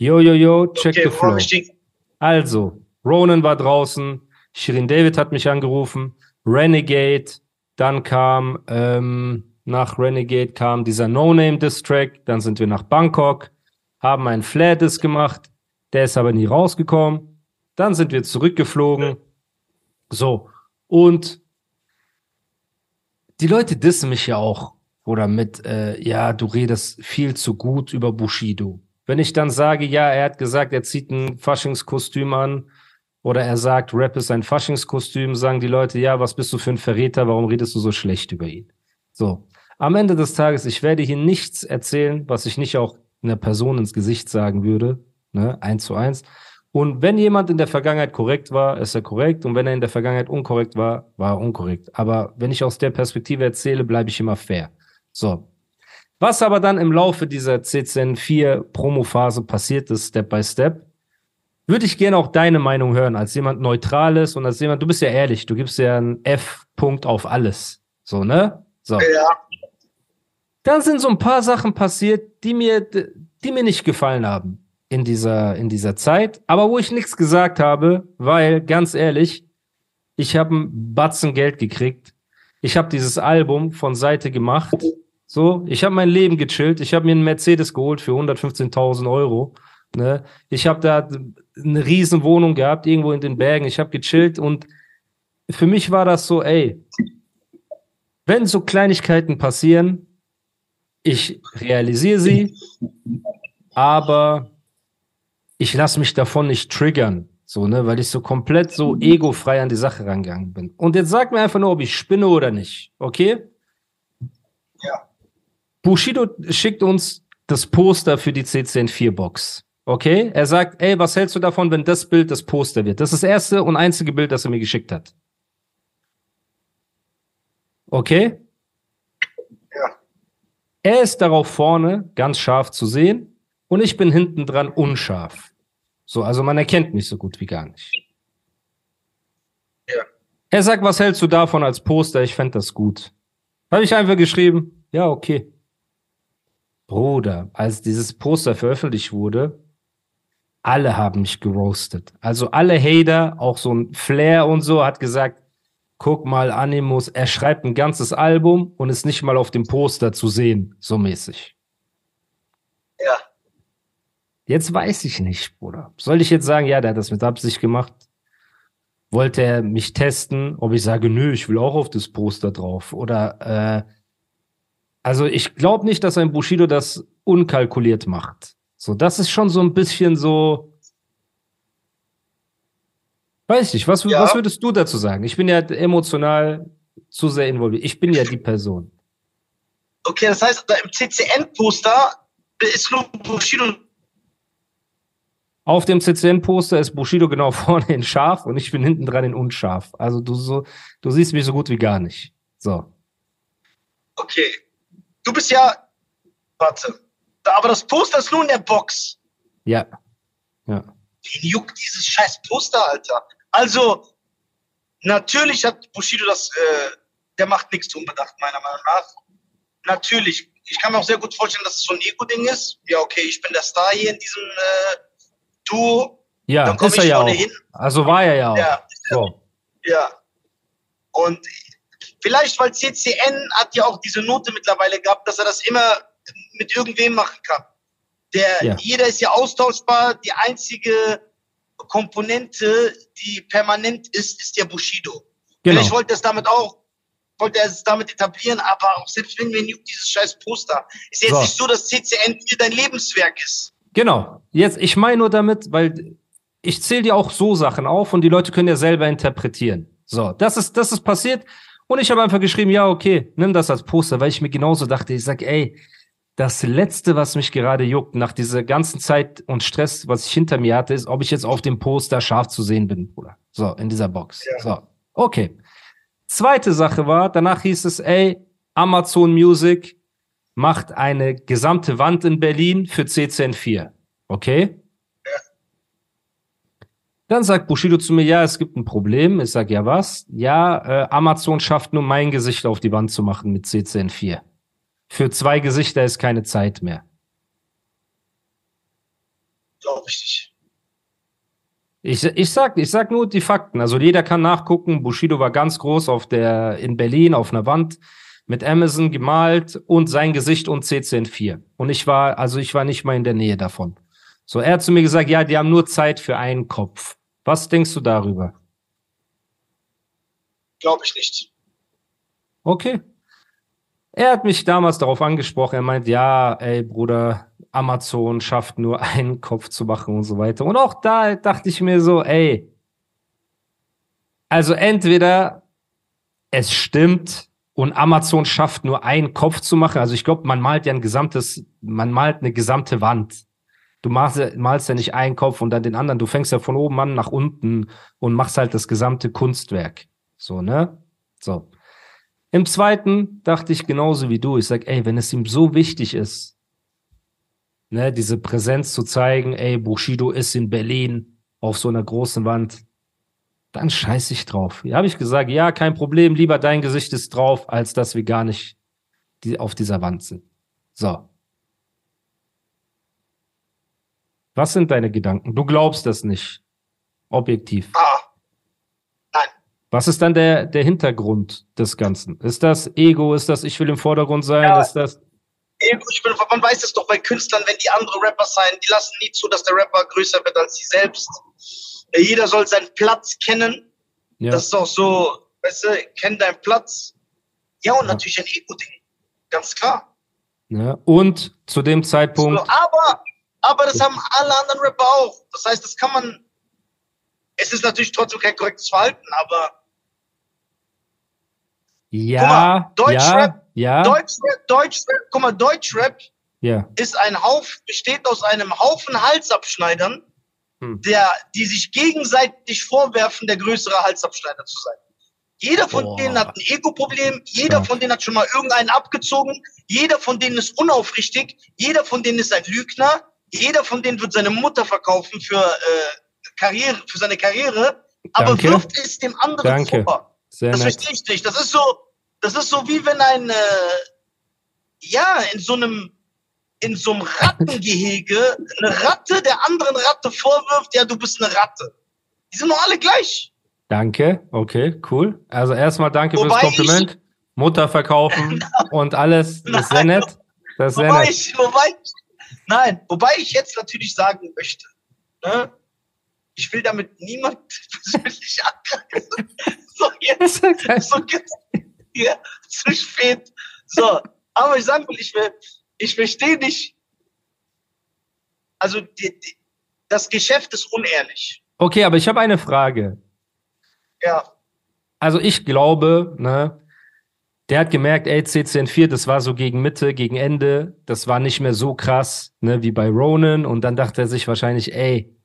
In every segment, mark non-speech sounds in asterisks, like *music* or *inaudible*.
Yo, yo, yo, check Okay, the flow. Also, Ronan war draußen, Shirin David hat mich angerufen, Renegade, dann kam, ähm, nach Renegade kam dieser No-Name-Distrack, dann sind wir nach Bangkok, haben einen Flair-Diss gemacht, der ist aber nie rausgekommen, dann sind wir zurückgeflogen, so, und die Leute dissen mich ja auch, oder mit, äh, ja, du redest viel zu gut über Bushido. Wenn ich dann sage, ja, er hat gesagt, er zieht ein Faschingskostüm an, oder er sagt, Rap ist ein Faschingskostüm, sagen die Leute, ja, was bist du für ein Verräter, warum redest du so schlecht über ihn? So. Am Ende des Tages, ich werde hier nichts erzählen, was ich nicht auch einer Person ins Gesicht sagen würde, ne, eins zu eins. Und wenn jemand in der Vergangenheit korrekt war, ist er korrekt. Und wenn er in der Vergangenheit unkorrekt war, war er unkorrekt. Aber wenn ich aus der Perspektive erzähle, bleibe ich immer fair. So. Was aber dann im Laufe dieser CCN 4 Promo-Phase passiert ist, Step by Step, würde ich gerne auch deine Meinung hören, als jemand Neutrales und als jemand, du bist ja ehrlich, du gibst ja einen F-Punkt auf alles. So, ne? So. Ja, Dann sind so ein paar Sachen passiert, die mir, die mir nicht gefallen haben in dieser, in dieser Zeit, aber wo ich nichts gesagt habe, weil, ganz ehrlich, ich habe ein Batzen Geld gekriegt. Ich habe dieses Album von Seite gemacht. So, ich habe mein Leben gechillt. Ich habe mir einen Mercedes geholt für 115.000 Euro. Ne? Ich habe da eine riesen Wohnung gehabt, irgendwo in den Bergen. Ich habe gechillt und für mich war das so, ey, wenn so Kleinigkeiten passieren, ich realisiere sie, aber ich lasse mich davon nicht triggern, so, ne, weil ich so komplett so egofrei an die Sache rangegangen bin. Und jetzt sag mir einfach nur, ob ich spinne oder nicht, okay? Bushido schickt uns das Poster für die CCN4-Box. Okay? Er sagt, ey, was hältst du davon, wenn das Bild das Poster wird? Das ist das erste und einzige Bild, das er mir geschickt hat. Okay? Ja. Er ist darauf vorne ganz scharf zu sehen und ich bin hinten dran unscharf. So, also man erkennt mich so gut wie gar nicht. Ja. Er sagt, was hältst du davon als Poster? Ich fände das gut. Habe ich einfach geschrieben, ja, okay. Bruder, als dieses Poster veröffentlicht wurde, alle haben mich geroastet. Also alle Hater, auch so ein Flair und so, hat gesagt, guck mal, Animus, er schreibt ein ganzes Album und ist nicht mal auf dem Poster zu sehen, so mäßig. ja. Jetzt weiß ich nicht, Bruder. Soll ich jetzt sagen, ja, der hat das mit Absicht gemacht? Wollte er mich testen, ob ich sage, nö, ich will auch auf das Poster drauf? Oder, äh, also ich glaube nicht, dass ein Bushido das unkalkuliert macht. So, das ist schon so ein bisschen so. Weiß ich, was, Ja. was würdest du dazu sagen? Ich bin ja emotional zu sehr involviert. Ich bin ja die Person. Okay, das heißt, da im CCN-Poster ist nur Bushido. Auf dem CCN-Poster ist Bushido genau *laughs* vorne in scharf und ich bin hinten dran in unscharf. Also du so, du siehst mich so gut wie gar nicht. So. Okay. Du bist ja. Warte. Aber das Poster ist nur in der Box. Ja. Ja. Wen juckt dieses scheiß Poster, Alter? Also, natürlich hat Bushido das, äh, der macht nichts unbedacht, meiner Meinung nach. Natürlich. Ich kann mir auch sehr gut vorstellen, dass es so ein Ego-Ding ist. Ja, okay, ich bin der Star hier in diesem äh, Duo. Ja, Dann ist er ja auch. vorne hin. Also war er ja auch. Ja, So. ja. Und vielleicht, weil CCN hat ja auch diese Note mittlerweile gehabt, dass er das immer mit irgendwem machen kann. Der, Ja. Jeder ist ja austauschbar. Die einzige Komponente, die permanent ist, ist der Bushido. Vielleicht Genau. wollte er es damit auch, wollte er es damit etablieren, aber auch selbst wenn wir juckt dieses scheiß Poster, ist jetzt So. nicht so, dass CCN hier dein Lebenswerk ist. Genau. Jetzt, ich meine nur damit, weil ich zähle dir auch so Sachen auf und die Leute können ja selber interpretieren. So, das ist, das ist passiert. Und ich habe einfach geschrieben, ja, okay, nimm das als Poster, weil ich mir genauso dachte, ich sag, ey, das Letzte, was mich gerade juckt, nach dieser ganzen Zeit und Stress, was ich hinter mir hatte, ist, ob ich jetzt auf dem Poster scharf zu sehen bin, Bruder. So, in dieser Box. Ja. So, okay. Zweite Sache war, danach hieß es, ey, Amazon Music macht eine gesamte Wand in Berlin für CCN4. Okay? Dann sagt Bushido zu mir, ja, es gibt ein Problem. Ich sage, ja, was? Ja, äh, Amazon schafft nur mein Gesicht auf die Wand zu machen mit CCN4. Für zwei Gesichter ist keine Zeit mehr. Glaube ich nicht. Ich, ich, sag, ich sag nur die Fakten. Also jeder kann nachgucken. Bushido war ganz groß auf der, in Berlin auf einer Wand mit Amazon gemalt und sein Gesicht und CCN4. Und ich war, also ich war nicht mal in der Nähe davon. So, er hat zu mir gesagt, ja, die haben nur Zeit für einen Kopf. Was denkst du darüber? Glaube ich nicht. Okay. Er hat mich damals darauf angesprochen. Er meint, ja, ey, Bruder, Amazon schafft nur *laughs* einen Kopf zu machen und so weiter. Und auch da dachte ich mir so, ey, also entweder es stimmt und Amazon schafft nur einen Kopf zu machen. Also ich glaube, man malt ja ein gesamtes, man malt eine gesamte Wand. Du malst, malst ja nicht einen Kopf und dann den anderen. Du fängst ja von oben an nach unten und machst halt das gesamte Kunstwerk. So, ne? So. Im zweiten dachte ich genauso wie du. Ich sag, ey, wenn es ihm so wichtig ist, ne, diese Präsenz zu zeigen, ey, Bushido ist in Berlin auf so einer großen Wand, dann scheiß ich drauf. Ja, habe ich gesagt, ja, kein Problem, lieber dein Gesicht ist drauf, als dass wir gar nicht die, auf dieser Wand sind. So. Was sind deine Gedanken? Du glaubst das nicht. Objektiv. Ah. Nein. Was ist dann der, der Hintergrund des Ganzen? Ist das Ego? Ist das, ich will im Vordergrund sein? Ja. Ist das. Ego, ich bin, man weiß es doch bei Künstlern, wenn die andere Rapper sein, die lassen nie zu, dass der Rapper größer wird als sie selbst. Jeder soll seinen Platz kennen. Ja. Das ist auch so, weißt du, kenn deinen Platz. Ja, und ja. natürlich ein Ego-Ding. Ganz klar. Ja, und zu dem Zeitpunkt. Aber aber das haben alle anderen Rapper auch. Das heißt, das kann man. Es ist natürlich trotzdem kein korrektes Verhalten, aber. Ja, mal, Deutschrap, ja, ja. Deutschrap, Deutschrap, guck mal, Deutschrap ja. ist ein Haufen, besteht aus einem Haufen Halsabschneidern, hm. der, die sich gegenseitig vorwerfen, der größere Halsabschneider zu sein. Jeder von Boah. denen hat ein Ego-Problem, jeder ja. von denen hat schon mal irgendeinen abgezogen, jeder von denen ist unaufrichtig, jeder von denen ist ein Lügner, jeder von denen wird seine Mutter verkaufen für äh, Karriere, für seine Karriere, aber Danke. wirft es dem anderen Danke. vor. Sehr das verstehe ich nicht. Das ist so, das ist so wie wenn ein, äh, ja, in so einem, in so einem Rattengehege eine Ratte der anderen Ratte vorwirft, ja, du bist eine Ratte. Die sind doch alle gleich. Danke, okay, cool. Also erstmal danke Wobei fürs Kompliment. Mutter verkaufen *laughs* und alles, das ist sehr nett. Das ist sehr wobei nett. Ich, wobei ich Nein, wobei ich jetzt natürlich sagen möchte, ne, ich will damit niemand *laughs* persönlich angreifen. So, jetzt, so jetzt hier, zu spät. So, aber ich sage mal, ich, ich verstehe nicht. Also, die, die, das Geschäft ist unehrlich. Okay, aber ich habe eine Frage. Ja. Also, ich glaube, ne, der hat gemerkt, ey, CCN4, das war so gegen Mitte, gegen Ende, das war nicht mehr so krass, ne, wie bei Ronan. Und dann dachte er sich wahrscheinlich, ey,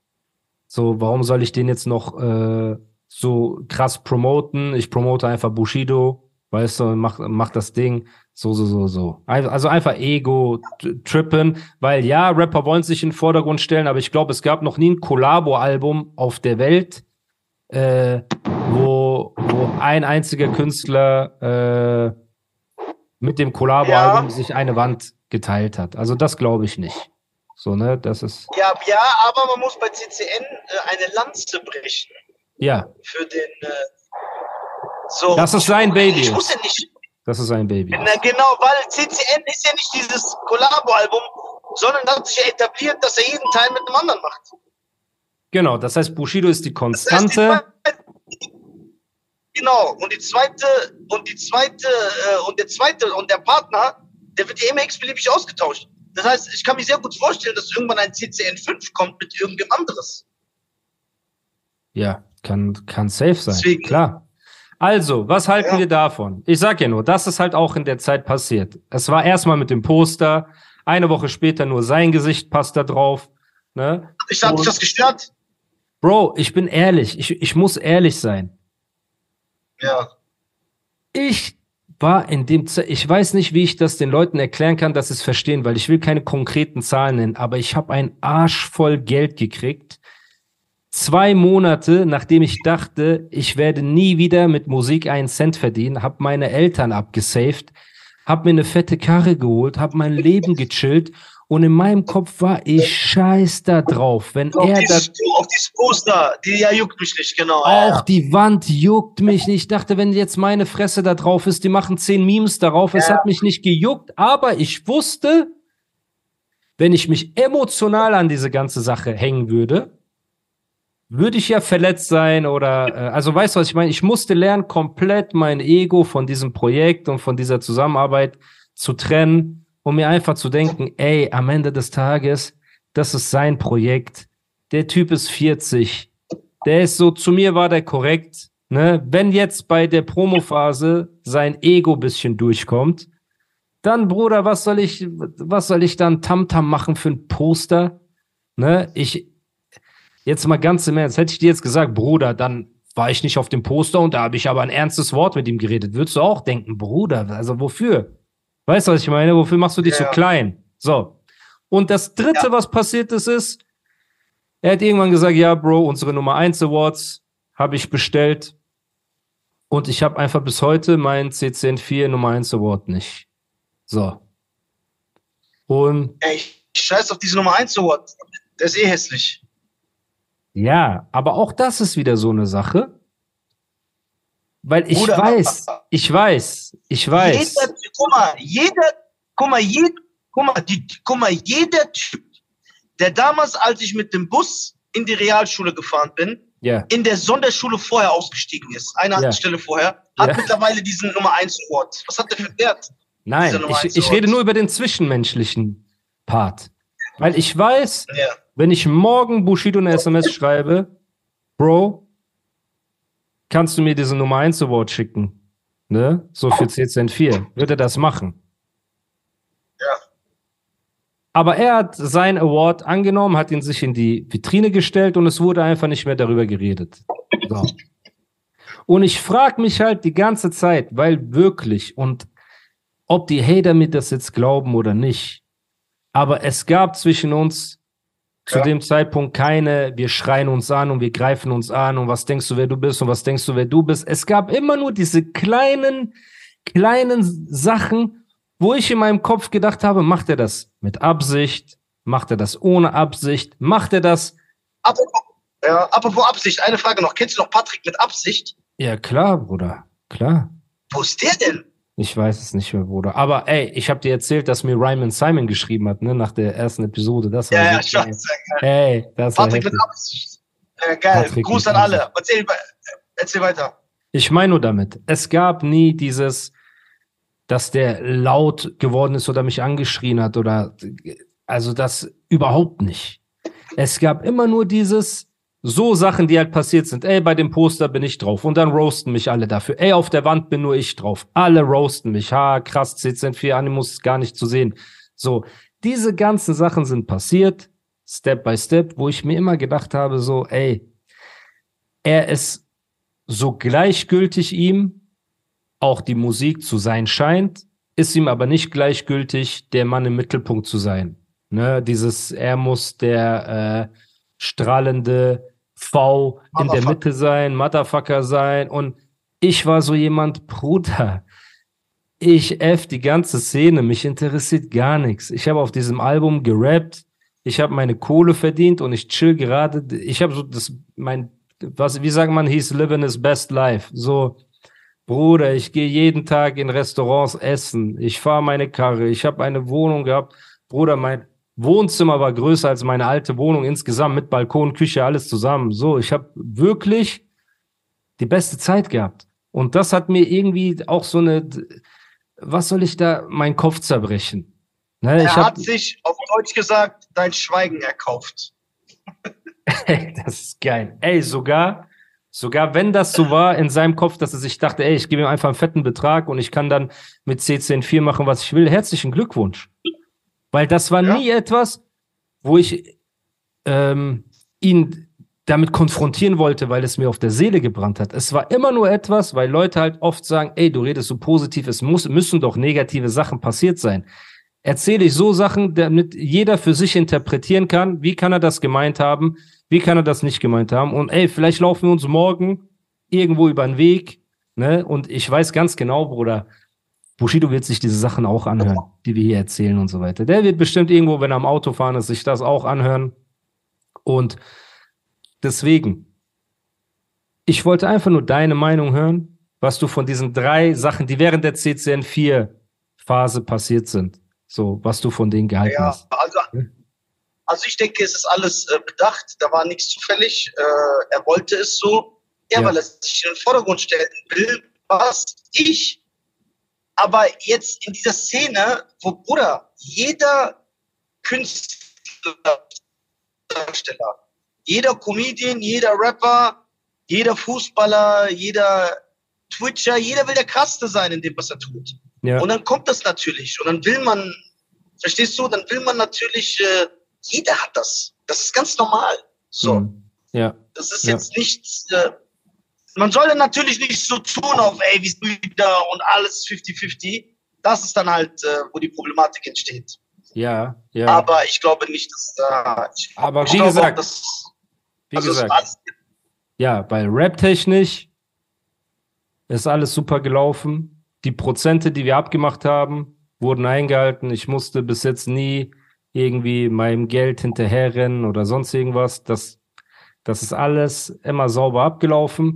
so, warum soll ich den jetzt noch äh, so krass promoten? Ich promote einfach Bushido, weißt du, mach, mach das Ding. So, so, so, so. Also einfach Ego-Trippen, weil ja, Rapper wollen sich in den Vordergrund stellen, aber ich glaube, es gab noch nie ein Collabo-Album auf der Welt, äh, wo, wo ein einziger Künstler äh, mit dem Collabo-Album ja. sich eine Wand geteilt hat. Also das glaube ich nicht. So, ne, das ist. Ja, ja, aber man muss bei CCN äh, eine Lanze brechen. Ja. Für den. Äh, so. Das ist sein Baby. Ich muss ja nicht. Das ist sein Baby. Na, genau, weil CCN ist ja nicht dieses Collabo-Album, sondern hat sich ja etabliert, dass er jeden Teil mit einem anderen macht. Genau, das heißt, Bushido ist die Konstante. Das heißt, Genau. Und die zweite, und die zweite, äh, und der zweite, und der Partner, der wird ja immer x-beliebig ausgetauscht. Das heißt, ich kann mir sehr gut vorstellen, dass irgendwann ein CCN5 kommt mit irgendjemand anderes. Ja, kann, kann safe sein. Deswegen. Klar. Also, was halten ja. wir davon? Ich sag ja nur, das ist halt auch in der Zeit passiert. Es war erstmal mit dem Poster, Eine Woche später nur sein Gesicht passt da drauf. Ne? Ich habe dich das gestört. Bro, ich bin ehrlich. Ich, ich muss ehrlich sein. Ja. Ich war in dem, Ze ich weiß nicht, wie ich das den Leuten erklären kann, dass sie es verstehen, weil ich will keine konkreten Zahlen nennen, aber ich habe einen Arsch voll Geld gekriegt. Zwei Monate, nachdem ich dachte, ich werde nie wieder mit Musik einen Cent verdienen, habe meine Eltern abgesaved, habe mir eine fette Karre geholt, habe mein Leben gechillt und in meinem Kopf war ich scheiß da drauf, wenn Auf er da dieses, auf dieses Poster, die ja juckt mich nicht, genau. auch die Wand juckt mich nicht. Ich dachte, wenn jetzt meine Fresse da drauf ist, die machen zehn Memes darauf. Es Ja. hat mich nicht gejuckt, aber ich wusste, wenn ich mich emotional an diese ganze Sache hängen würde, würde ich ja verletzt sein oder, äh, also weißt du, was ich meine? Ich musste lernen, komplett mein Ego von diesem Projekt und von dieser Zusammenarbeit zu trennen und mir einfach zu denken, ey, am Ende des Tages, das ist sein Projekt. Der Typ ist 40. Der ist so, zu mir war der korrekt. Ne? Wenn jetzt bei der Promophase sein Ego bisschen durchkommt, dann, Bruder, was soll ich, was soll ich dann Tamtam machen für ein Poster? Ne? Ich, jetzt mal ganz im Ernst, hätte ich dir jetzt gesagt, Bruder, dann war ich nicht auf dem Poster und da habe ich aber ein ernstes Wort mit ihm geredet. Würdest du auch denken, Bruder, also wofür? Weißt du, was ich meine? Wofür machst du dich Ja. so klein? So. Und das dritte, was passiert ist, ist, er hat irgendwann gesagt, ja, Bro, unsere Nummer 1 Awards habe ich bestellt. Und ich habe einfach bis heute meinen CCN4 Nummer 1 Award nicht. So. Und Ey, ich scheiß auf diese Nummer 1 Award. Der ist eh hässlich. ja, aber auch das ist wieder so eine Sache. Weil ich Bruder, weiß, ich weiß, ich weiß. Jeder, guck mal, jeder, guck mal, jed, guck mal, die, guck mal, jeder Typ, der damals, als ich mit dem Bus in die Realschule gefahren bin, Ja, in der Sonderschule vorher ausgestiegen ist, eine Ja. Stelle vorher, hat Ja. mittlerweile diesen Nummer 1 Award. Was hat der für Wert? nein, ich, ich rede nur über den zwischenmenschlichen Part. Weil ich weiß, wenn ich morgen Bushido eine SMS schreibe, Bro, kannst du mir diese Nummer 1 Award schicken? Ne? So für CCN4. Würde er das machen? Ja. Aber er hat seinen Award angenommen, hat ihn sich in die Vitrine gestellt und es wurde einfach nicht mehr darüber geredet. So. Und ich frage mich halt die ganze Zeit, weil wirklich, und ob die Hater mir das jetzt glauben oder nicht, aber es gab zwischen uns zu Ja. dem Zeitpunkt keine, wir schreien uns an und wir greifen uns an und was denkst du, wer du bist und was denkst du, wer du bist. Es gab immer nur diese kleinen, kleinen Sachen, wo ich in meinem Kopf gedacht habe, macht er das mit Absicht? Macht er das ohne Absicht? Macht er das? Apropos, ja, apropos Absicht, eine Frage noch. Kennst du noch Patrick mit Absicht? Ja, klar, Bruder. Klar. Wo ist der denn? Ich weiß es nicht mehr, Bruder. Aber ey, ich habe dir erzählt, dass mir Ryman Simon geschrieben hat, ne, nach der ersten Episode. Das war Ja, ja, so schon. geil. Ey, das war Patrick. Absicht. Ja, geil. Patrick Gruß an alle. Erzähl, erzähl weiter. Ich meine nur damit, es gab nie dieses, dass der laut geworden ist oder mich angeschrien hat oder, also das überhaupt nicht. Es gab immer nur dieses, so Sachen, die halt passiert sind. Ey, bei dem Poster bin ich drauf und dann roasten mich alle dafür. Ey, auf der Wand bin nur ich drauf. Alle roasten mich. Ha, krass, CZN4 Animus ist gar nicht zu sehen. So, diese ganzen Sachen sind passiert, Step by Step, wo ich mir immer gedacht habe, so, ey, er ist so gleichgültig ihm auch die Musik zu sein scheint, ist ihm aber nicht gleichgültig, der Mann im Mittelpunkt zu sein. Ne, dieses, er muss der äh, strahlende V in der. Mitte sein, Motherfucker sein. Und ich war so jemand, Bruder, ich F die ganze Szene, mich interessiert gar nichts. Ich habe auf diesem Album gerappt, ich habe meine Kohle verdient und ich chill gerade. Ich habe so das, mein, was, wie sagt man, he's living his best life. So, Bruder, ich gehe jeden Tag in Restaurants essen. Ich fahre meine Karre. Ich habe eine Wohnung gehabt. Bruder, mein Wohnzimmer war größer als meine alte Wohnung insgesamt mit Balkon, Küche, alles zusammen. So, ich habe wirklich die beste Zeit gehabt. Und das hat mir irgendwie auch so eine, was soll ich da, meinen Kopf zerbrechen? Ne, Er hab, hat sich, auf Deutsch gesagt, dein Schweigen erkauft. *laughs* das ist geil. Ey, sogar, sogar wenn das so war in seinem Kopf, dass er sich dachte, ey, ich gebe ihm einfach einen fetten Betrag und ich kann dann mit C104 machen, was ich will. Herzlichen Glückwunsch. Weil das war Ja. nie etwas, wo ich ähm, ihn damit konfrontieren wollte, weil es mir auf der Seele gebrannt hat. Es war immer nur etwas, weil Leute halt oft sagen, ey, du redest so positiv, es muss, müssen doch negative Sachen passiert sein. Erzähle ich so Sachen, damit jeder für sich interpretieren kann, wie kann er das gemeint haben, wie kann er das nicht gemeint haben. Und ey, vielleicht laufen wir uns morgen irgendwo über den Weg, ne? Und ich weiß ganz genau, Bruder, Bushido wird sich diese Sachen auch anhören, die wir hier erzählen und so weiter. Der wird bestimmt irgendwo, wenn er am Auto fahren ist, sich das auch anhören. Und deswegen, ich wollte einfach nur deine Meinung hören, was du von diesen drei Sachen, die während der CCN 4 Phase passiert sind, so, was du von denen gehalten Ja, hast. also, also ich denke, es ist alles äh, bedacht. Da war nichts zufällig. Äh, er wollte es so. Ja, Ja. weil er sich in den Vordergrund stellen will, was ich. Aber jetzt in dieser Szene, wo, Bruder, jeder Künstler, jeder Comedian, jeder Rapper, jeder Fußballer, jeder Twitcher, jeder will der Krasseste sein in dem, was er tut. Ja, Und dann kommt das natürlich. Und dann will man, verstehst du, dann will man natürlich, äh, jeder hat das. Das ist ganz normal. So, Mhm. ja, das ist Ja. jetzt nichts, äh, man soll dann natürlich nicht so tun auf, ey, wie ist wieder und alles 50-50. Das ist dann halt, äh, wo die Problematik entsteht. ja, ja. Aber ich glaube nicht, dass da, ich, Aber wie gesagt, dass, wie also es gesagt, Ja, bei Rap-technisch ist alles super gelaufen. Die Prozente, die wir abgemacht haben, wurden eingehalten. Ich musste bis jetzt nie irgendwie meinem Geld hinterherrennen oder sonst irgendwas. Das, das ist alles immer sauber abgelaufen.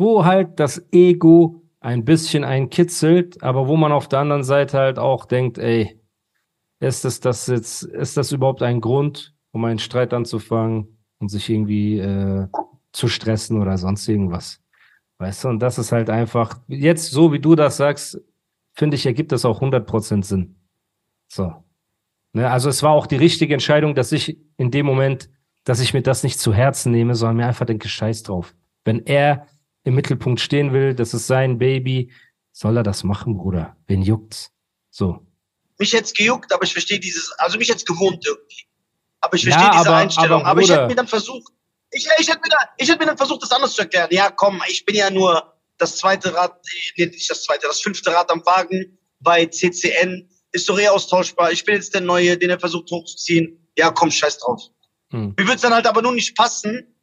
wo halt das Ego ein bisschen einkitzelt, aber wo man auf der anderen Seite halt auch denkt, ey, ist das, das jetzt, ist das überhaupt ein Grund, um einen Streit anzufangen und sich irgendwie äh, zu stressen oder sonst irgendwas? Weißt du, und das ist halt einfach, jetzt so wie du das sagst, finde ich, ergibt das auch 100% Sinn. So. Ne, also es war auch die richtige Entscheidung, dass ich in dem Moment, dass ich mir das nicht zu Herzen nehme, sondern mir einfach denke, scheiß drauf. Wenn er im Mittelpunkt stehen will, das ist sein Baby, soll er das machen, Bruder. Wen juckt's? So. mich jetzt gejuckt, aber ich verstehe dieses, also mich jetzt gewohnt irgendwie. Aber ich Ja, verstehe diese aber- Einstellung. aber Aber, ich hätte mir dann versucht, ich, ich, hätte mir dann, ich hätte mir dann versucht, das anders zu erklären. Ja, komm, ich bin ja nur das zweite Rad, nee, nicht das zweite, das fünfte Rad am Wagen bei CCN. Ist doch eh austauschbar. Ich bin jetzt der Neue, den er versucht hochzuziehen. Ja, komm, scheiß drauf. Hm. Mir wird's dann halt aber nur nicht passen,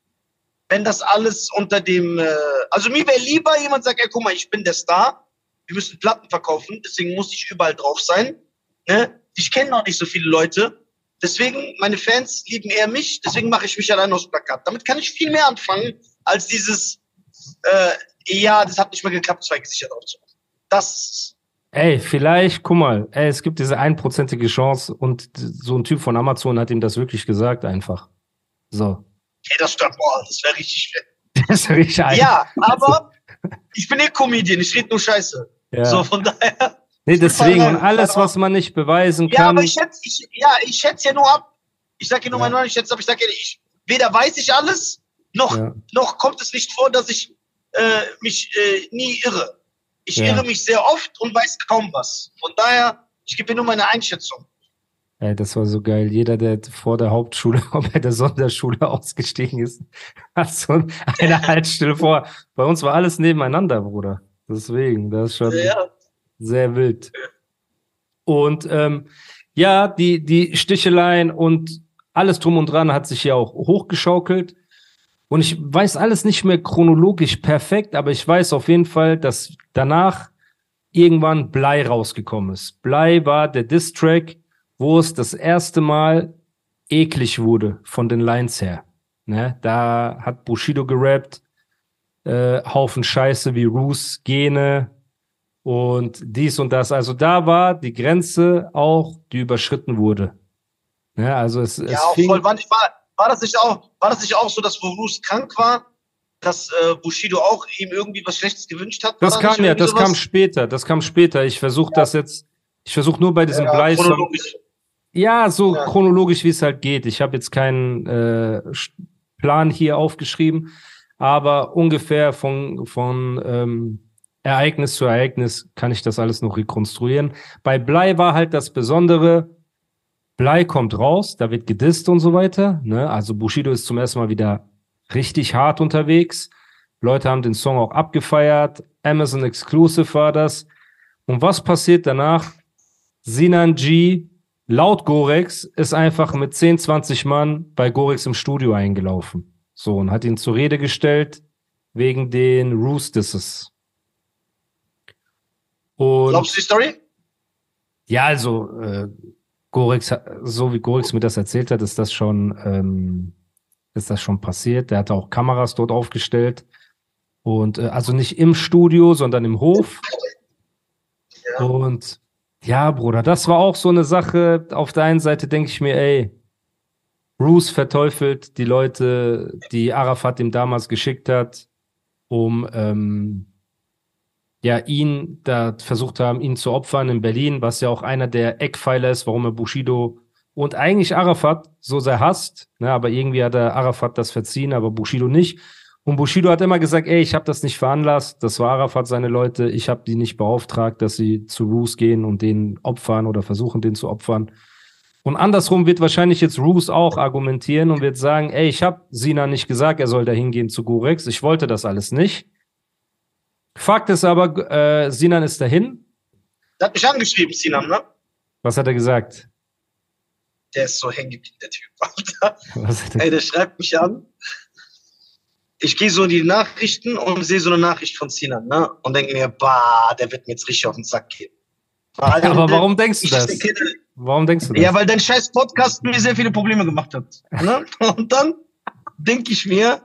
wenn das alles unter dem, äh, also mir wäre lieber jemand sagt, ey, guck mal, ich bin der Star, wir müssen Platten verkaufen, deswegen muss ich überall drauf sein. Ne? Ich kenne noch nicht so viele Leute, deswegen meine Fans lieben eher mich, deswegen mache ich mich allein aufs Plakat. Damit kann ich viel mehr anfangen als dieses, äh, ja, das hat nicht mehr geklappt, zwei Gesichter drauf zu machen. Das, Ey, vielleicht, guck mal, ey, es gibt diese einprozentige Chance und so ein Typ von Amazon hat ihm das wirklich gesagt einfach. So. Ey, das stört, boah, das wäre richtig fett. *laughs* Das ist richtig. Ja, aber ich bin eh Comedian, ich rede nur Scheiße. ja. So, von daher. nee, deswegen, und alles, was man nicht beweisen Ja, kann. aber ich schätze, ich, ja, ich schätze ja nur ab. Ich sage ja nur Ja. meine Meinung, ich schätze ab, ich sage ja nicht, weder weiß ich alles, noch, Ja. noch kommt es nicht vor, dass ich äh, mich äh, nie irre. Ich Ja. irre mich sehr oft und weiß kaum was. Von daher, ich gebe nur meine Einschätzung. Ey, das war so geil. Jeder, der vor der Hauptschule *laughs* und bei der Sonderschule ausgestiegen ist, hat so eine Haltestelle vor. Bei uns war alles nebeneinander, Bruder. Deswegen, das ist schon Ja. sehr wild. Und ähm, ja, die, die Sticheleien und alles drum und dran hat sich ja auch hochgeschaukelt. Und ich weiß alles nicht mehr chronologisch perfekt, aber ich weiß auf jeden Fall, dass danach irgendwann Blei rausgekommen ist. Blei war der Diss-Track, wo es das erste Mal eklig wurde von den Lines her. Ne? Da hat Bushido gerappt, äh, Haufen Scheiße wie Roos, Gene und dies und das. Also da war die Grenze auch, die überschritten wurde. Ne? Also es, es Ja, auch fing, voll. War, nicht, war, war, das nicht auch, war das nicht auch so, dass wo Bruce krank war, dass äh, Bushido auch ihm irgendwie was Schlechtes gewünscht hat? Das kam ja, das sowas? kam später, das kam später. Ich versuche das jetzt, ich versuche nur bei diesem ja, Blei-Song. Ja, so Ja. chronologisch, wie es halt geht. Ich habe jetzt keinen äh, Plan hier aufgeschrieben, aber ungefähr von, von ähm, Ereignis zu Ereignis kann ich das alles noch rekonstruieren. Bei Blei war halt das Besondere, Blei kommt raus, da wird gedisst und so weiter. Ne? Also Bushido ist zum ersten Mal wieder richtig hart unterwegs. Leute haben den Song auch abgefeiert. Amazon Exclusive war das. Und was passiert danach? Sinan G, laut Gorex, ist einfach mit 10, 20 Mann bei Gorex im Studio eingelaufen. So, und hat ihn zur Rede gestellt wegen den Roostesses. Und Glaubst du die Story? ja, also äh, Gorex, so wie Gorex mir das erzählt hat, ist das schon, ähm, ist das schon passiert. Der hatte auch Kameras dort aufgestellt. Und äh, also nicht im Studio, sondern im Hof. Ja. Und ja, Bruder, das war auch so eine Sache. Auf der einen Seite denke ich mir, ey, Bruce verteufelt die Leute, die Arafat ihm damals geschickt hat, um ähm, ja ihn da versucht haben, ihn zu opfern in Berlin, was ja auch einer der Eckpfeiler ist, warum er Bushido und eigentlich Arafat so sehr hasst. Ne, aber irgendwie hat er Arafat das verziehen, aber Bushido nicht. Und Bushido hat immer gesagt, ey, ich habe das nicht veranlasst, das war Arafat seine Leute, ich habe die nicht beauftragt, dass sie zu Roos gehen und den opfern oder versuchen, den zu opfern. Und andersrum wird wahrscheinlich jetzt Roos auch argumentieren und wird sagen, ey, ich habe Sina nicht gesagt, er soll da hingehen zu Gorex, ich wollte das alles nicht. Fakt ist aber, äh, Sinan ist dahin. Der hat mich angeschrieben, Sinan, ne? Was hat er gesagt? Der ist so hängen der Typ. Alter. Er Ey, der schreibt mich an. Ich gehe so in die Nachrichten und sehe so eine Nachricht von Sinan, ne? Und denke mir, bah, der wird mir jetzt richtig auf den Sack gehen. Alter, aber warum denkst du das? denke, Warum denkst du das? Ja, weil dein scheiß Podcast mir sehr viele Probleme gemacht hat. Ne? *laughs* Und dann denke ich mir,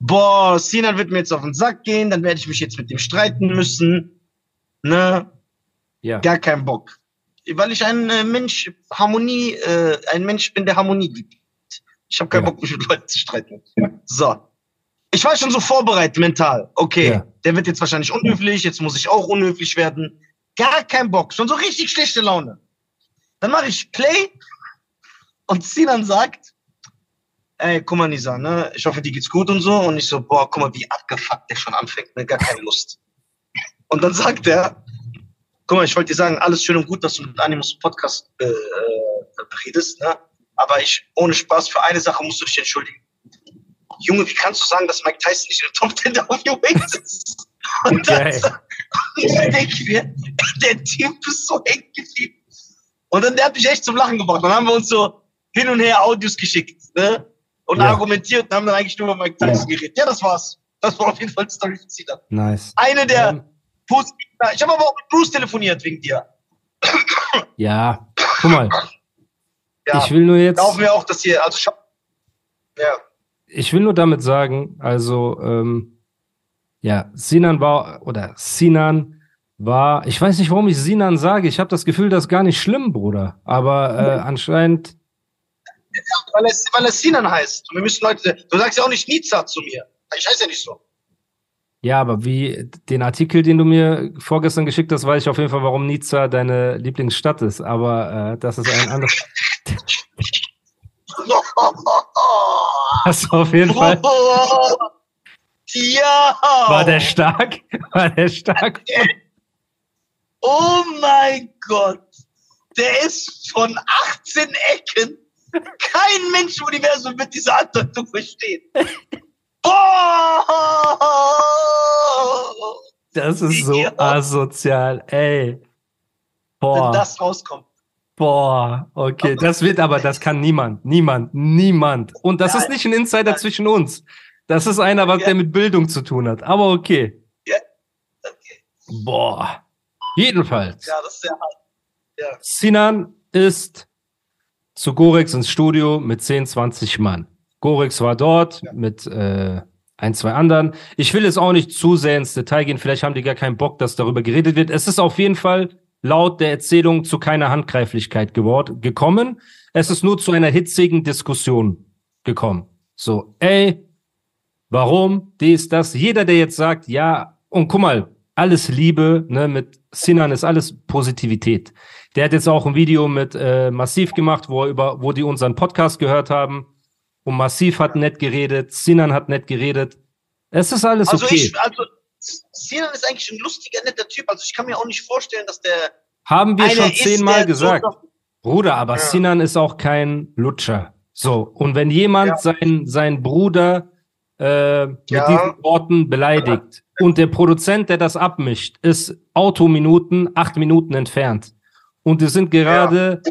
boah, Sinan wird mir jetzt auf den Sack gehen, dann werde ich mich jetzt mit dem streiten müssen. Ne? ja. Gar keinen Bock. Weil ich ein äh, Mensch, Harmonie, äh, ein Mensch bin, der Harmonie liebt. Ich habe keinen Ja. Bock, mich mit Leuten zu streiten. So. Ich war schon so vorbereitet mental. Okay, Ja. der wird jetzt wahrscheinlich unhöflich, jetzt muss ich auch unhöflich werden. Gar keinen Bock, schon so richtig schlechte Laune. Dann mache ich Play und Sinan sagt, ey, guck mal, Nisa, ne, ich hoffe, dir geht's gut und so. Und ich so, boah, guck mal, wie abgefuckt der schon anfängt, ne, gar keine Lust. Und dann sagt er, guck mal, ich wollte dir sagen, alles schön und gut, dass du mit Animus Podcast äh, äh, redest, ne? Aber ich, ohne Spaß, für eine Sache musst du dich entschuldigen. Junge, wie kannst du sagen, dass Mike Tyson nicht in der Top 10 der Heavyweights ist? Und und dann denke ich mir, der Typ ist so hängen geblieben. Und dann, der hat mich echt zum Lachen gebracht. Dann haben wir uns so hin und her Audios geschickt, ne? Und Ja. argumentiert und haben dann eigentlich nur über Mike Tyson geredet. Ja, das war's. Das war auf jeden Fall die Story von. Nice. Eine der Ähm, positiven. Ich habe aber auch mit Bruce telefoniert wegen dir. ja, guck mal, Ja, ich will nur jetzt. hoffen wir auch, dass ihr, also ich hab, ja, ich will nur damit sagen, also, ähm, ja, Sinan war, oder Sinan war, ich weiß nicht, warum ich Sinan sage. Ich habe das Gefühl, das ist gar nicht schlimm, Bruder. Aber äh, anscheinend, weil es, weil es Sinan heißt. Und wir müssen Leute, du sagst ja auch nicht Nizza zu mir. Ich heiße ja nicht so. ja, aber wie den Artikel, den du mir vorgestern geschickt hast, weiß ich auf jeden Fall, warum Nizza deine Lieblingsstadt ist. Aber äh, das ist ein anderes. *laughs* *laughs* Das ist auf jeden Fall. *laughs* ja! War der stark? *laughs* War der stark? Oh mein Gott! der ist von 18 Ecken. Kein Mensch im Universum wird diese Andeutung verstehen. *laughs* Boah! Das ist so Ja. asozial, ey. Wenn Boah, das rauskommt. Boah, okay. Das wird aber, das kann niemand, niemand, niemand. Und das ist nicht ein Insider zwischen uns. Das ist einer, was Ja. der mit Bildung zu tun hat. Aber okay. Okay. Boah. Jedenfalls. Ja, das ist sehr hart. Sinan ist zu Gorex ins Studio mit 10, 20 Mann. Gorex war dort mit äh, ein, zwei anderen. Ich will jetzt auch nicht zu sehr ins Detail gehen. Vielleicht haben die gar keinen Bock, dass darüber geredet wird. Es ist auf jeden Fall laut der Erzählung zu keiner Handgreiflichkeit geworden, gekommen. Es ist nur zu einer hitzigen Diskussion gekommen. So, ey, warum, dies, das. Jeder, der jetzt sagt, ja, und guck mal, alles Liebe, ne, mit Sinan ist alles Positivität. Der hat jetzt auch ein Video mit äh, Massiv gemacht, wo er über, wo die unseren Podcast gehört haben. Und Massiv hat nett geredet, Sinan hat nett geredet. Es ist alles Also okay. ich, also Sinan ist eigentlich ein lustiger, netter Typ. Also ich kann mir auch nicht vorstellen, dass der Haben wir schon zehnmal gesagt. So, Bruder, aber Ja. Sinan ist auch kein Lutscher. So, und wenn jemand Ja. seinen, seinen Bruder äh, mit Ja. diesen Worten beleidigt und der Produzent, der das abmischt, ist Autominuten, acht Minuten entfernt. Und die sind gerade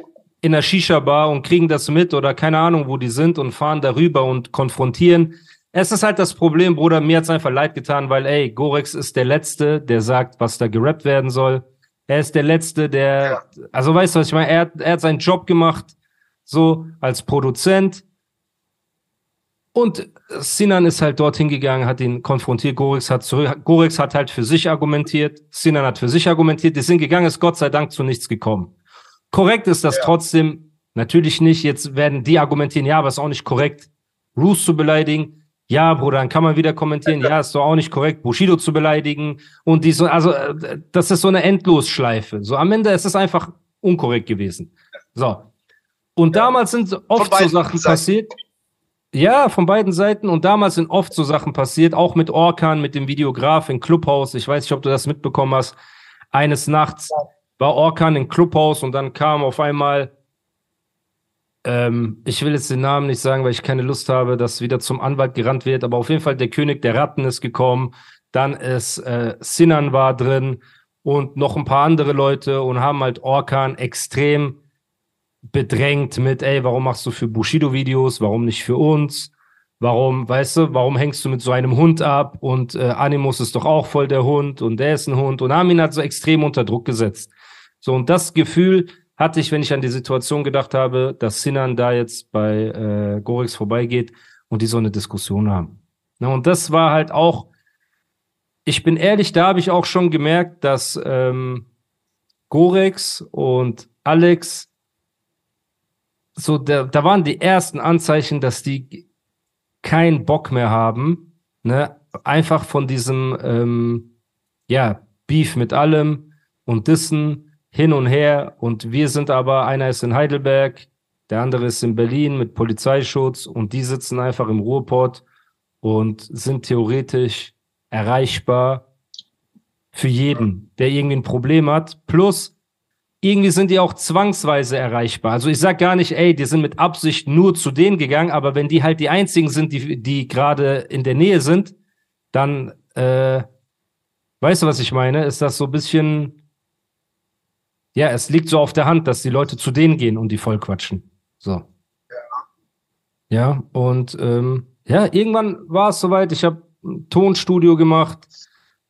in der Shisha-Bar und kriegen das mit oder keine Ahnung, wo die sind und fahren darüber und konfrontieren. Es ist halt das Problem, Bruder, mir hat's einfach leid getan, weil, ey, Gorex ist der Letzte, der sagt, was da gerappt werden soll. Er ist der Letzte, der, also weißt du, was ich meine? Er, hat- er hat seinen Job gemacht, so als Produzent. Und Sinan ist halt dorthin gegangen, hat ihn konfrontiert. Gorex hat zurück, Gorex hat halt für sich argumentiert. Sinan hat für sich argumentiert. Die sind gegangen, ist Gott sei Dank zu nichts gekommen. Korrekt ist das Ja. trotzdem natürlich nicht. Jetzt werden die argumentieren, ja, aber ist auch nicht korrekt, Roos zu beleidigen. Ja, Bruder, dann kann man wieder kommentieren, ja, ist doch auch nicht korrekt, Bushido zu beleidigen. Und die so, also, äh, das ist so eine Endlosschleife. So am Ende ist es einfach unkorrekt gewesen. So. Und damals sind oft so Sachen Seiten. passiert. Ja, von beiden Seiten. Und damals sind oft so Sachen passiert, auch mit Orkan, mit dem Videograf in Clubhaus. Ich weiß nicht, ob du das mitbekommen hast. Eines Nachts war Orkan in Clubhaus und dann kam auf einmal, ähm, ich will jetzt den Namen nicht sagen, weil ich keine Lust habe, dass wieder zum Anwalt gerannt wird, aber auf jeden Fall der König der Ratten ist gekommen. Dann ist äh, Sinan war drin und noch ein paar andere Leute und haben halt Orkan extrem bedrängt mit, ey, warum machst du für Bushido-Videos, warum nicht für uns? Warum, weißt du, warum hängst du mit so einem Hund ab? Und äh, Animus ist doch auch voll der Hund und der ist ein Hund und haben ihn halt so extrem unter Druck gesetzt. So, und das Gefühl hatte ich, wenn ich an die Situation gedacht habe, dass Sinan da jetzt bei äh, Gorix vorbeigeht und die so eine Diskussion haben. Na, und das war halt auch, ich bin ehrlich, da habe ich auch schon gemerkt, dass ähm, Gorex und Alex so, da, da waren die ersten Anzeichen, dass die keinen Bock mehr haben, ne? Einfach von diesem, ähm, ja, Beef mit allem und Dissen hin und her. Und wir sind aber, einer ist in Heidelberg, der andere ist in Berlin mit Polizeischutz und die sitzen einfach im Ruhrpott und sind theoretisch erreichbar für jeden, der irgendwie ein Problem hat. Plus, irgendwie sind die auch zwangsweise erreichbar. Also ich sag gar nicht, ey, die sind mit Absicht nur zu denen gegangen, aber wenn die halt die einzigen sind, die, die gerade in der Nähe sind, dann, äh, weißt du, was ich meine? Ist das so ein bisschen, ja, es liegt so auf der Hand, dass die Leute zu denen gehen und die voll quatschen. So. Ja, und ähm, ja, irgendwann war es soweit, ich habe ein Tonstudio gemacht.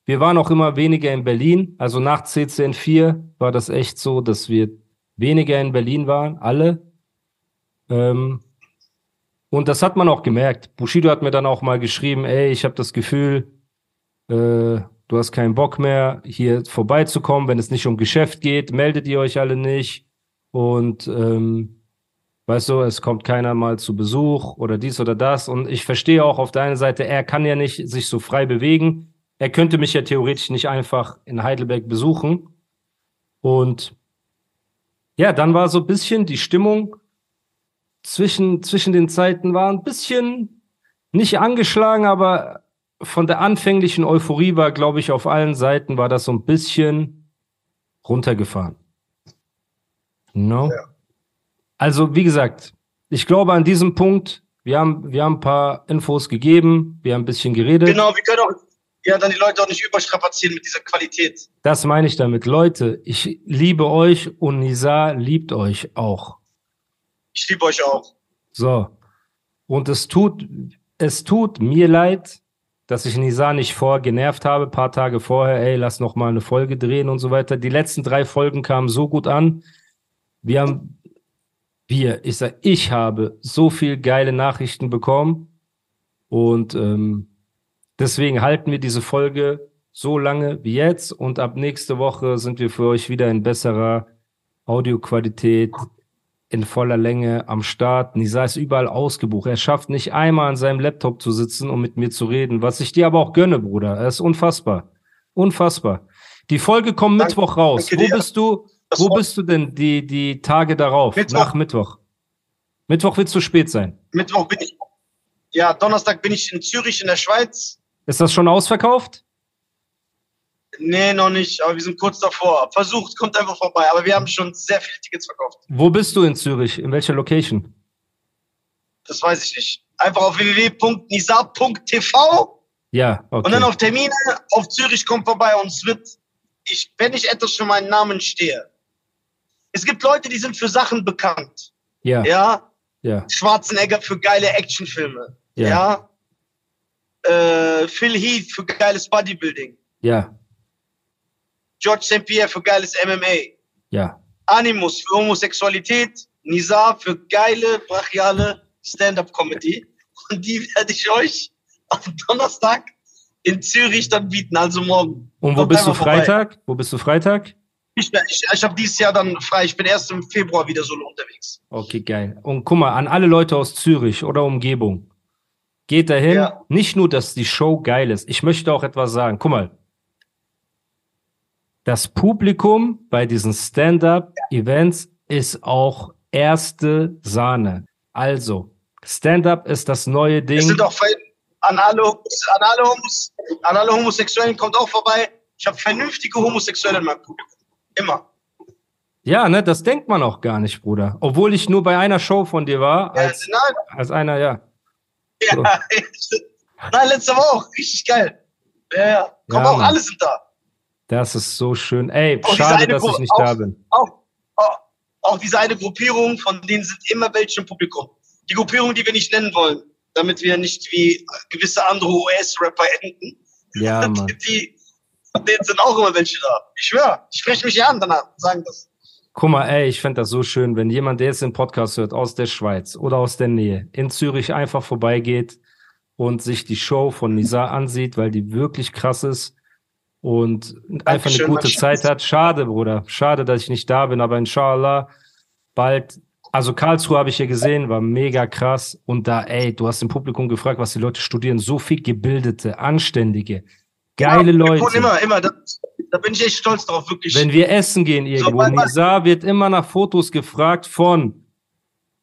Wir waren auch immer weniger in Berlin. Also nach CCN 4 war das echt so, dass wir weniger in Berlin waren, alle. Ähm, und das hat man auch gemerkt. Bushido hat mir dann auch mal geschrieben, ey, ich habe das Gefühl, äh, du hast keinen Bock mehr, hier vorbeizukommen, wenn es nicht um Geschäft geht, meldet ihr euch alle nicht. Und ähm, weißt du, es kommt keiner mal zu Besuch oder dies oder das. Und ich verstehe auch auf der einen Seite, er kann ja nicht sich so frei bewegen. Er könnte mich ja theoretisch nicht einfach in Heidelberg besuchen. Und ja, dann war so ein bisschen die Stimmung zwischen, zwischen den Zeiten war ein bisschen nicht angeschlagen, aber von der anfänglichen Euphorie war, glaube ich, auf allen Seiten war das so ein bisschen runtergefahren. No? Also, wie gesagt, ich glaube an diesem Punkt, wir haben, wir haben ein paar Infos gegeben, wir haben ein bisschen geredet. Genau, wir können auch, ja, dann die Leute auch nicht überstrapazieren mit dieser Qualität. Das meine ich damit. Leute, ich liebe euch und Nisa liebt euch auch. Ich liebe euch auch. So. Und es tut, es tut mir leid, dass ich Nisa nicht vorher genervt habe, paar Tage vorher, ey, lass noch mal eine Folge drehen und so weiter. Die letzten drei Folgen kamen so gut an. Wir haben, wir, ich sag, ich habe so viel geile Nachrichten bekommen und ähm, deswegen halten wir diese Folge so lange wie jetzt und ab nächste Woche sind wir für euch wieder in besserer Audioqualität, in voller Länge am Start. Nisa ist überall ausgebucht. Er schafft nicht einmal an seinem Laptop zu sitzen, um mit mir zu reden, was ich dir aber auch gönne, Bruder. Er ist unfassbar. Unfassbar. Die Folge kommt Danke- Mittwoch raus. Wo bist du? Wo bist du denn die, die Tage darauf? Mittwoch. Nach Mittwoch. Mittwoch wird zu spät sein. Mittwoch bin ich, ja, Donnerstag bin ich in Zürich in der Schweiz. Ist das schon ausverkauft? Nee, noch nicht, aber wir sind kurz davor. Versucht, kommt einfach vorbei. Aber wir haben schon sehr viele Tickets verkauft. Wo bist du in Zürich? In welcher Location? Das weiß ich nicht. Einfach auf www.nisa.tv Ja, okay. und dann auf Termine auf Zürich kommt vorbei und es wird, ich, wenn ich etwas für meinen Namen stehe. Es gibt Leute, die sind für Sachen bekannt. ja, Ja, ja, Schwarzenegger für geile Actionfilme. Ja. Ja. Äh, Phil Heath für geiles Bodybuilding. ja, George St. Pierre für geiles MMA. ja. Animus für Homosexualität. Nizar für geile, brachiale Stand-up-Comedy. Und die werde ich euch am Donnerstag in Zürich dann bieten, also morgen. Und wo Kommt bist du einfach vorbei. Freitag? Wo bist du Freitag? Ich, ich, ich habe dieses Jahr dann frei. Ich bin erst im Februar wieder solo unterwegs. Okay, geil. Und guck mal, an alle Leute aus Zürich oder Umgebung. Geht dahin. Ja. Nicht nur, dass die Show geil ist. Ich möchte auch etwas sagen. Guck mal. Das Publikum bei diesen Stand-up-Events ist auch erste Sahne. Also, Stand-up ist das neue Es Ding. sind auch an alle, an, alle Homos, an alle Homosexuellen kommt auch vorbei. Ich habe vernünftige Homosexuelle in meinem Publikum. Immer. Ja, ne, das denkt man auch gar nicht, Bruder. Obwohl ich nur bei einer Show von dir war, Ja, als, nein, als einer, ja. ja, *laughs* nein, letzte Woche auch. Richtig geil. Ja, ja. Komm, Ja, auch Mann. alle sind da. Das ist so schön. Ey, Auch schade, dass ich nicht auch- da bin. Auch, auch, auch diese eine Gruppierung, von denen sind immer welche im Publikum. Die Gruppierung, die wir nicht nennen wollen, damit wir nicht wie gewisse andere US-Rapper enden. Ja, *laughs* Mann. Die, von denen sind auch immer welche da. Ich schwöre, ich spreche mich ja an danach und sagen das. Guck mal, ey, ich fände das so schön, wenn jemand, der jetzt den Podcast hört, aus der Schweiz oder aus der Nähe, in Zürich einfach vorbeigeht und sich die Show von Nisa ansieht, weil die wirklich krass ist und einfach eine gute Zeit hat. Schade, Bruder. Schade, dass ich nicht da bin, aber inshallah bald. Also Karlsruhe habe ich hier gesehen, war mega krass. Und da, ey, du hast im Publikum gefragt, was die Leute studieren. So viel gebildete, anständige, geile ja, Leute. Immer, immer. Da, da bin ich echt stolz drauf, wirklich. Wenn wir essen gehen irgendwo, man- Nisa wird immer nach Fotos gefragt von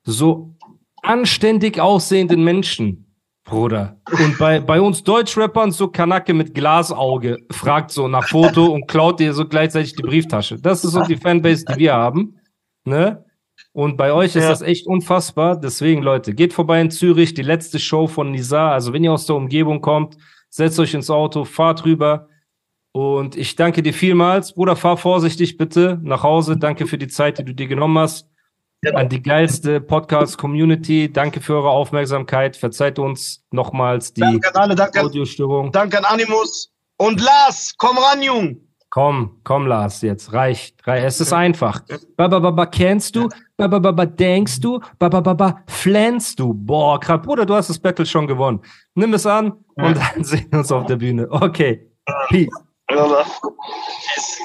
so anständig aussehenden Menschen, Bruder. Und bei, bei uns Deutschrappern so Kanacke mit Glasauge fragt so nach Foto und klaut dir so gleichzeitig die Brieftasche. Das ist so die Fanbase, die wir haben. Ne? Und bei euch ist Ja. das echt unfassbar. Deswegen, Leute, geht vorbei in Zürich, die letzte Show von Nisa. Also, wenn ihr aus der Umgebung kommt, setzt euch ins Auto, fahrt rüber. Und ich danke dir vielmals. Bruder, fahr vorsichtig bitte nach Hause. Danke für die Zeit, die du dir genommen hast. An die geilste Podcast-Community. Danke für eure Aufmerksamkeit. Verzeiht uns nochmals die danke an alle, danke, an- Audiostörung. danke an Animus. Und Lars, komm ran, Jung. Komm, komm, Lars, jetzt reicht. Rei- Es ist einfach. Baba, baba, kennst du? Baba, baba, denkst du? Baba, baba, flänst du? Boah, krass. Bruder, du hast das Battle schon gewonnen. Nimm es an und dann *laughs* sehen wir uns auf der Bühne. Okay. Peace. Tschüss.